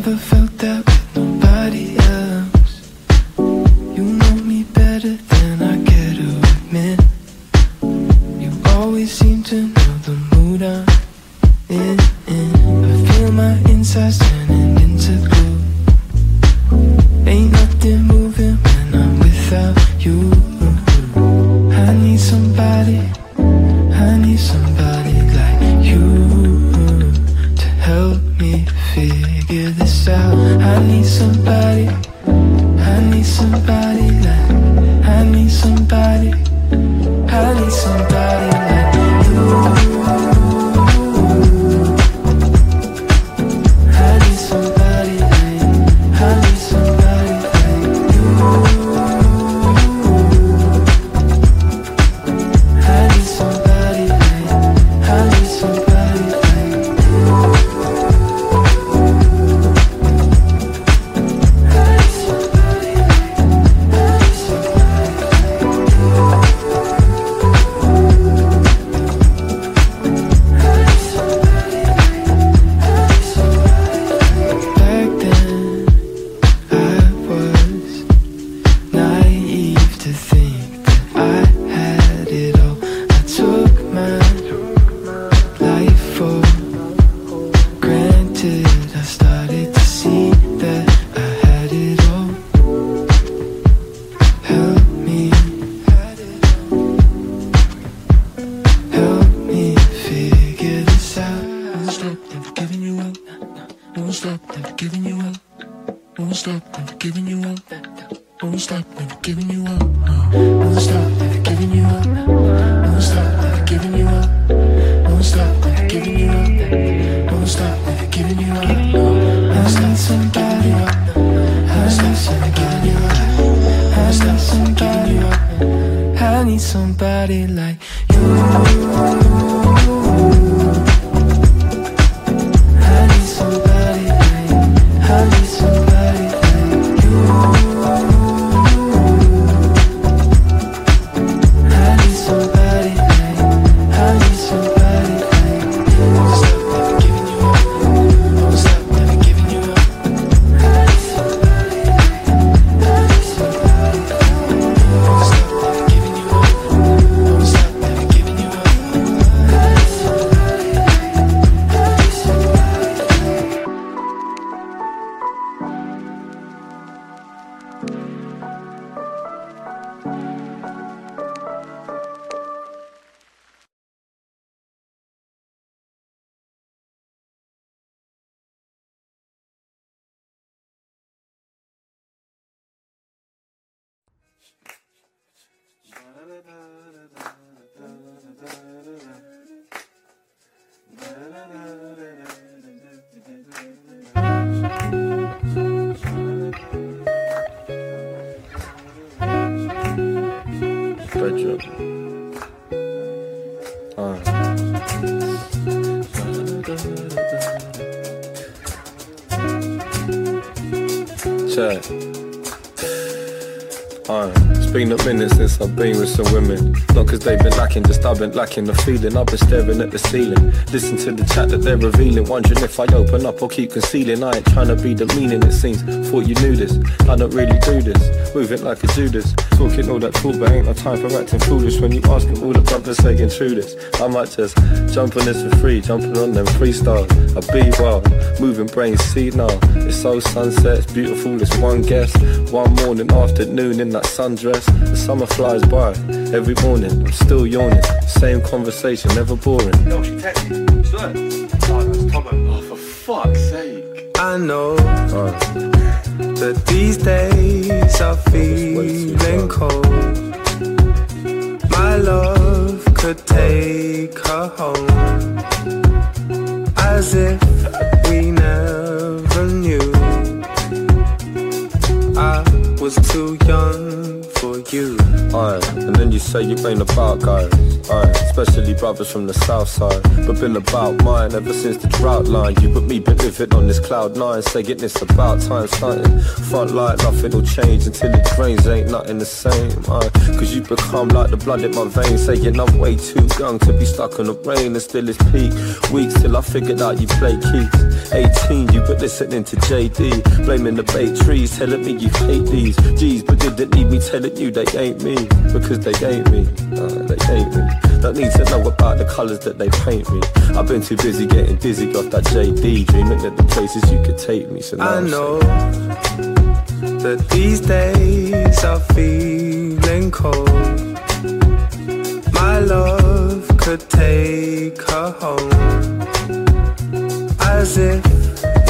never felt that this out. I need somebody, I need somebody like, I need somebody, I need somebody like need somebody like you. Been a minute since I've been with some women. Not cause they've been lacking, just I've been lacking the feeling. I've been staring at the ceiling. Listen to the chat that they're revealing. Wondering if I open up or keep concealing. I ain't trying to be demeaning, it seems. Thought you knew this. I don't really do this. Moving like a Judas. Talking all that talk, but ain't no time for acting foolish. When you asking all the brothers saying true this. I might just jump on this for free. Jumping on them freestyle. I be wild. Moving brains, see now. It's so sunset, it's beautiful. It's one guess. One morning, afternoon in that sundress. The summer flies by. Every morning, I'm still yawning. Same conversation, never boring. No, she texted me. Swear. Oh, that's Tomo. Oh, for fuck's sake. I know Uh, that these days are feeling cold. My love could take her home as if we never knew. I was too young for you. Aye, and then you say you ain't about guys. Especially brothers from the south side. But been about mine ever since the drought line. You put me living on this cloud nine, saying it's about time starting. Front light, nothing'll change until it drains, ain't nothing the same. Cause you become like the blood in my veins, saying I'm way too young to be stuck in the rain and still it's peak. Weeks till I figured out you play keys. 18, you but listening to JD, blaming the bay trees, telling me you hate these. G's, but didn't need me telling you they ain't me, because they ain't me. Uh, they ain't me. Don't need to know about the colours that they paint me. I've been too busy getting dizzy off that JD, dreaming of the places you could take me. So now I know that these days are feeling cold. My love could take her home, as if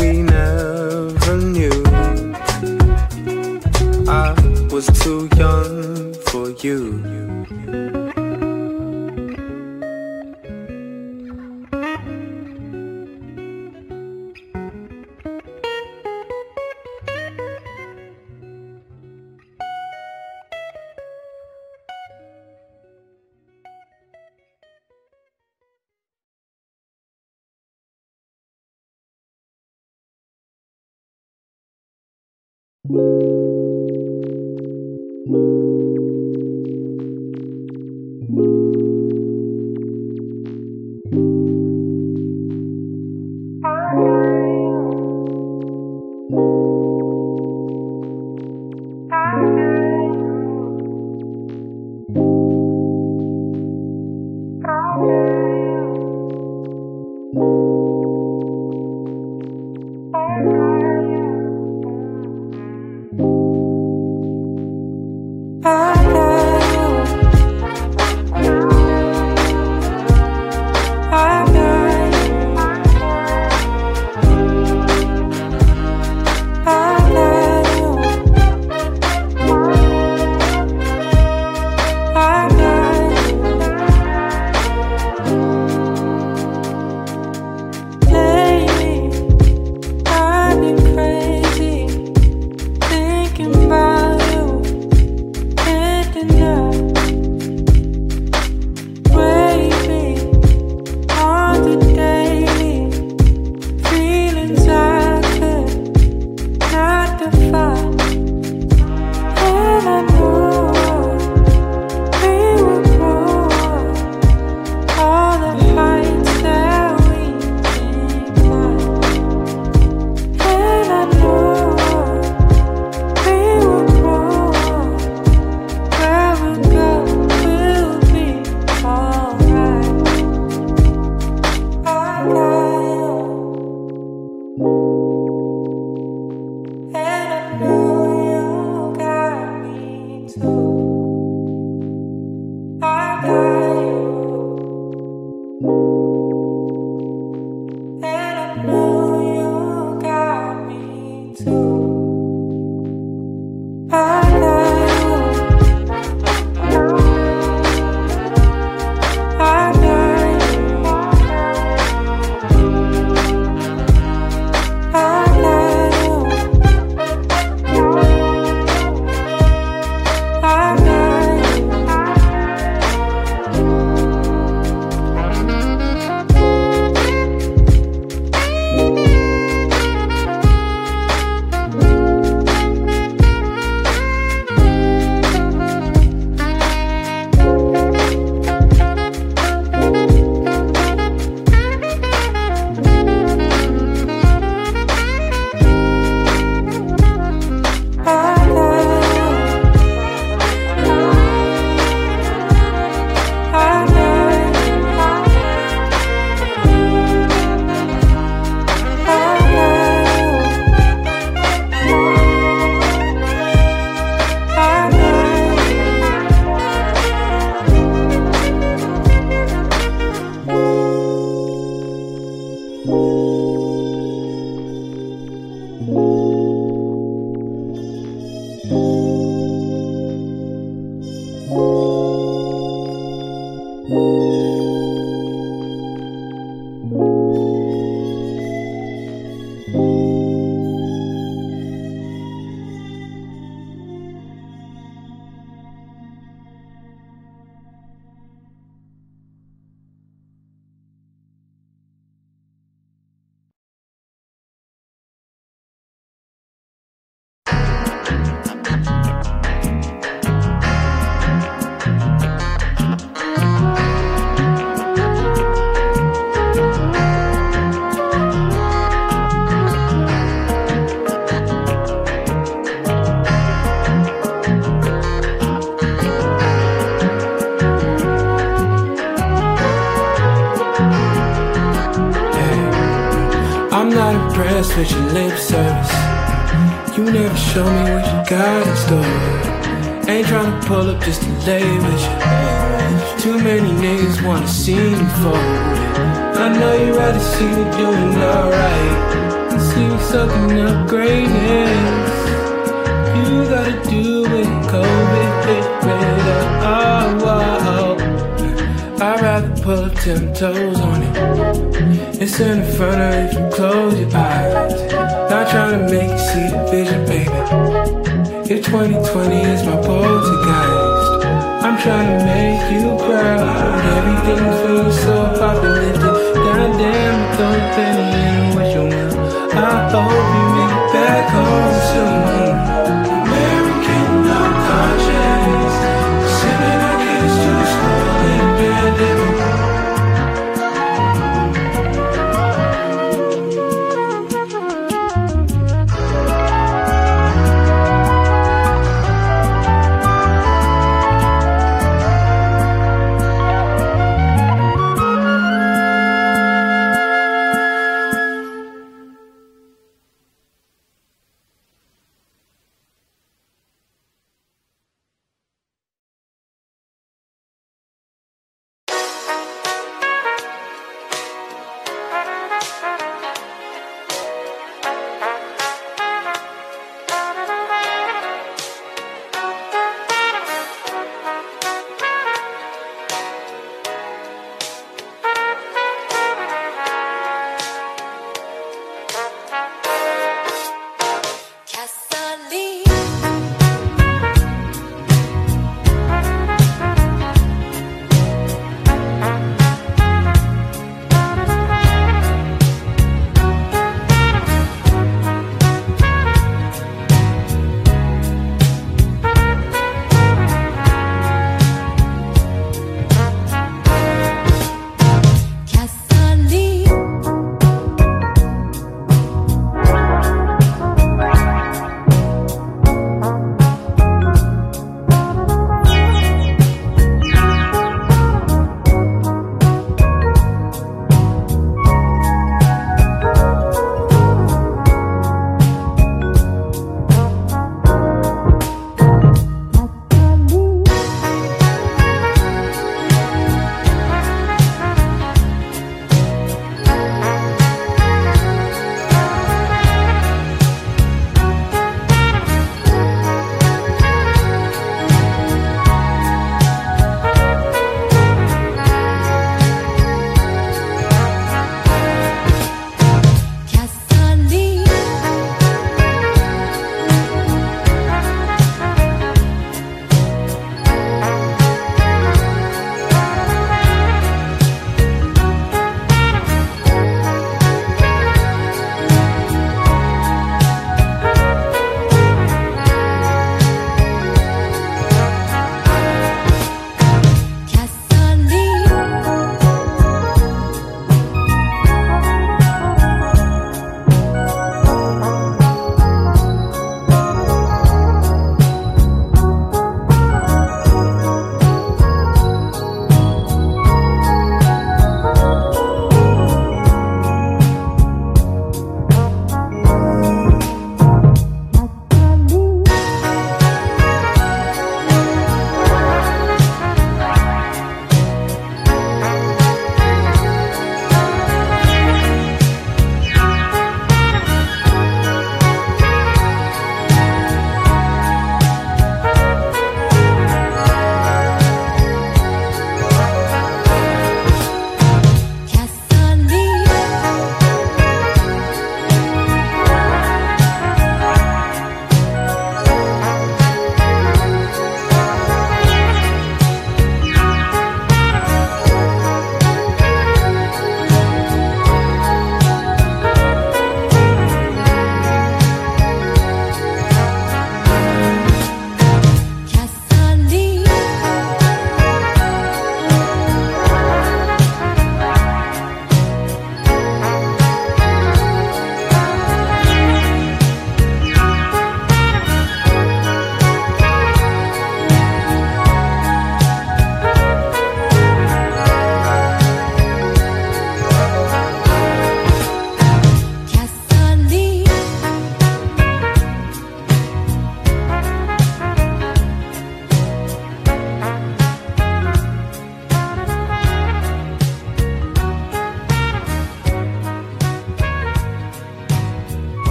we never knew. I was too young for you. Música Show me what you got in store. Ain't tryna pull up just to lay with you. Too many niggas wanna see me folded. I know you rather see me doing alright. See me sucking up greatness. You gotta do it, COVID hit better. Oh, oh. I'd rather pull up ten toes on it. It's in the front of if you close your eyes. Trying to make you see the vision, baby. If 2020 is my poltergeist, I'm trying to make you proud. Everything's feeling